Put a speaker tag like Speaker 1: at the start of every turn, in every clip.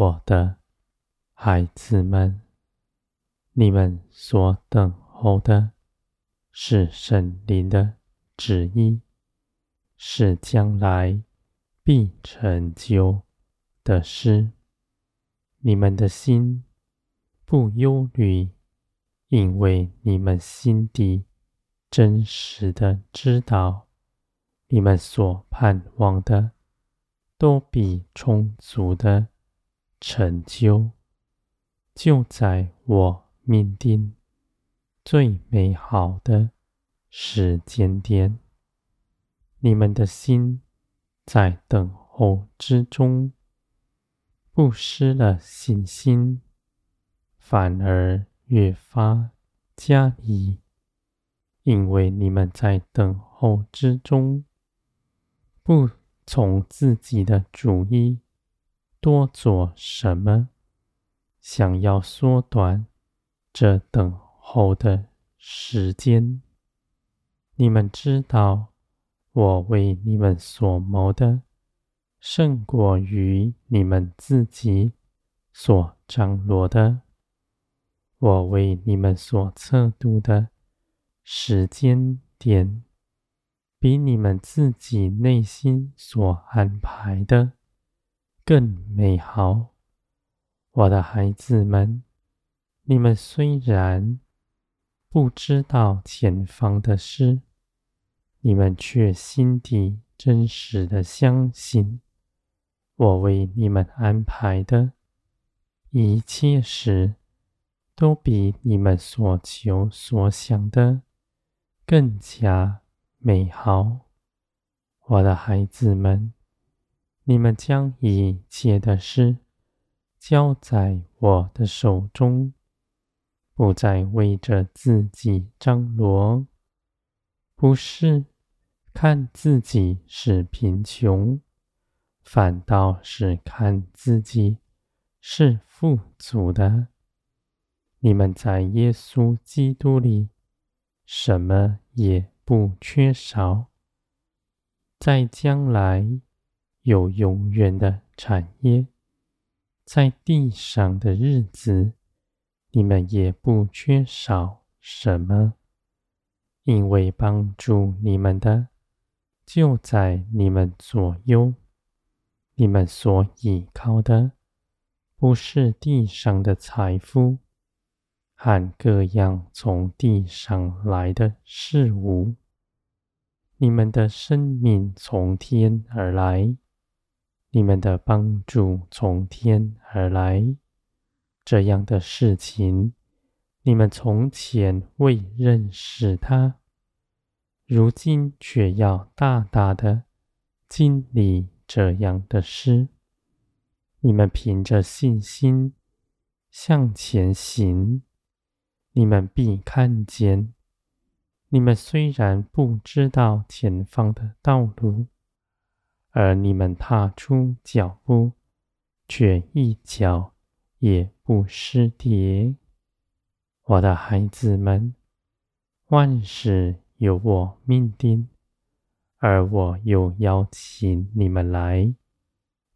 Speaker 1: 我的孩子们，你们所等候的是圣灵的旨意，是将来必成就的事。你们的心不忧虑，因为你们心底真实的知道，你们所盼望的都必充足的成就，就在我命定最美好的时间点。你们的心在等候之中。不失了信心，反而越发加疑，因为你们在等候之中，不从自己的主意多做什么，想要缩短这等候的时间。你们知道，我为你们所谋的。胜过于你们自己所张罗的，我为你们所测度的时间点，比你们自己内心所安排的更美好。我的孩子们，你们虽然不知道前方的事，你们却心底真实的相信。我为你们安排的一切事，都比你们所求所想的更加美好。我的孩子们，你们将一切的事交在我的手中，不再为着自己张罗，不是看自己是贫穷。反倒是看自己是富足的。你们在耶稣基督里，什么也不缺少。在将来有永远的产业，在地上的日子，你们也不缺少什么，因为帮助你们的就在你们左右。你们所依靠的，不是地上的财富和各样从地上来的事物。你们的生命从天而来，你们的帮助从天而来。这样的事情，你们从前未认识他，如今却要大大的经历。这样的事，你们凭着信心向前行，你们必看见。你们虽然不知道前方的道路，而你们踏出脚步，却一脚也不失跌。我的孩子们，万事由我命定。而我又邀请你们来，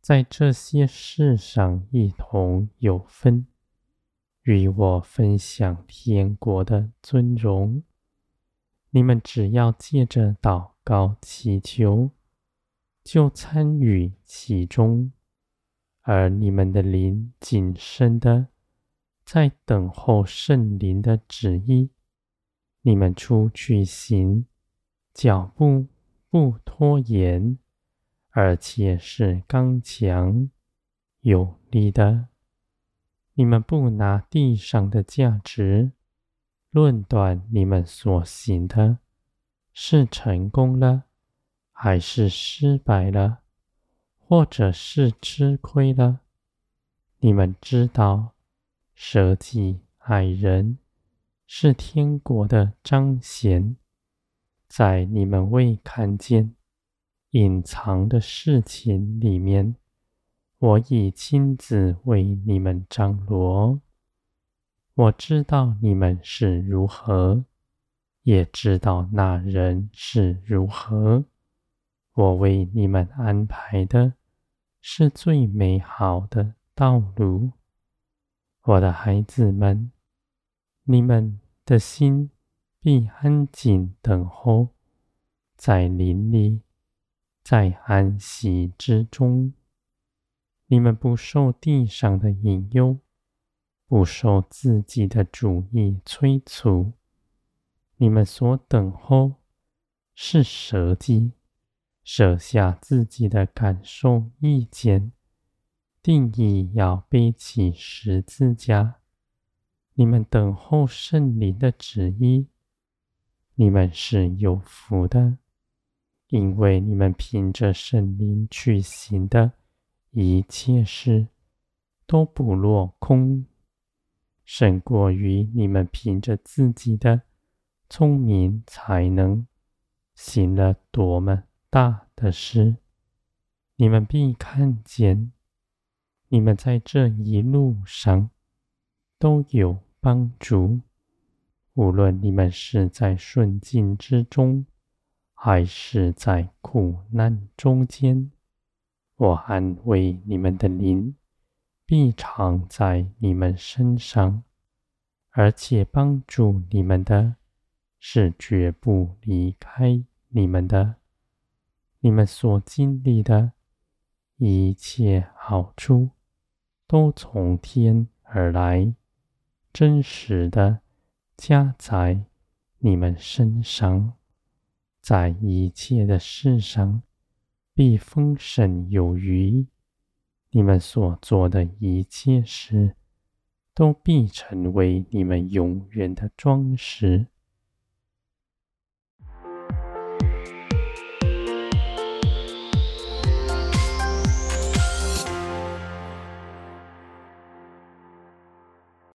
Speaker 1: 在这些事上一同有分，与我分享天国的尊荣。你们只要借着祷告祈求，就参与其中，而你们的灵谨慎的在等候圣灵的旨意。你们出去行，脚步。不拖延，而且是刚强有力的。你们不拿地上的价值论断你们所行的，是成功了，还是失败了，或者是吃亏了。你们知道，舍己爱人是天国的彰显。在你们未看见、隐藏的事情里面，我已亲自为你们张罗。我知道你们是如何，也知道那人是如何。我为你们安排的是最美好的道路。我的孩子们，你们的心必安静等候，在林里，在安息之中。你们不受地上的引诱，不受自己的主意催促。你们所等候是舍己，舍下自己的感受意见。定义要背起十字架，你们等候圣灵的旨意，你们是有福的，因为你们凭着圣灵去行的一切事都不落空，胜过于你们凭着自己的聪明才能行了多么大的事，你们必看见。你们在这一路上都有帮助，无论你们是在顺境之中，还是在苦难中间，我安慰你们的灵必常在你们身上，而且帮助你们的是绝不离开你们的。你们所经历的一切好处。都从天而来，真实的加在你们身上，在一切的事上必丰盛有余。你们所做的一切事，都必成为你们永远的装饰。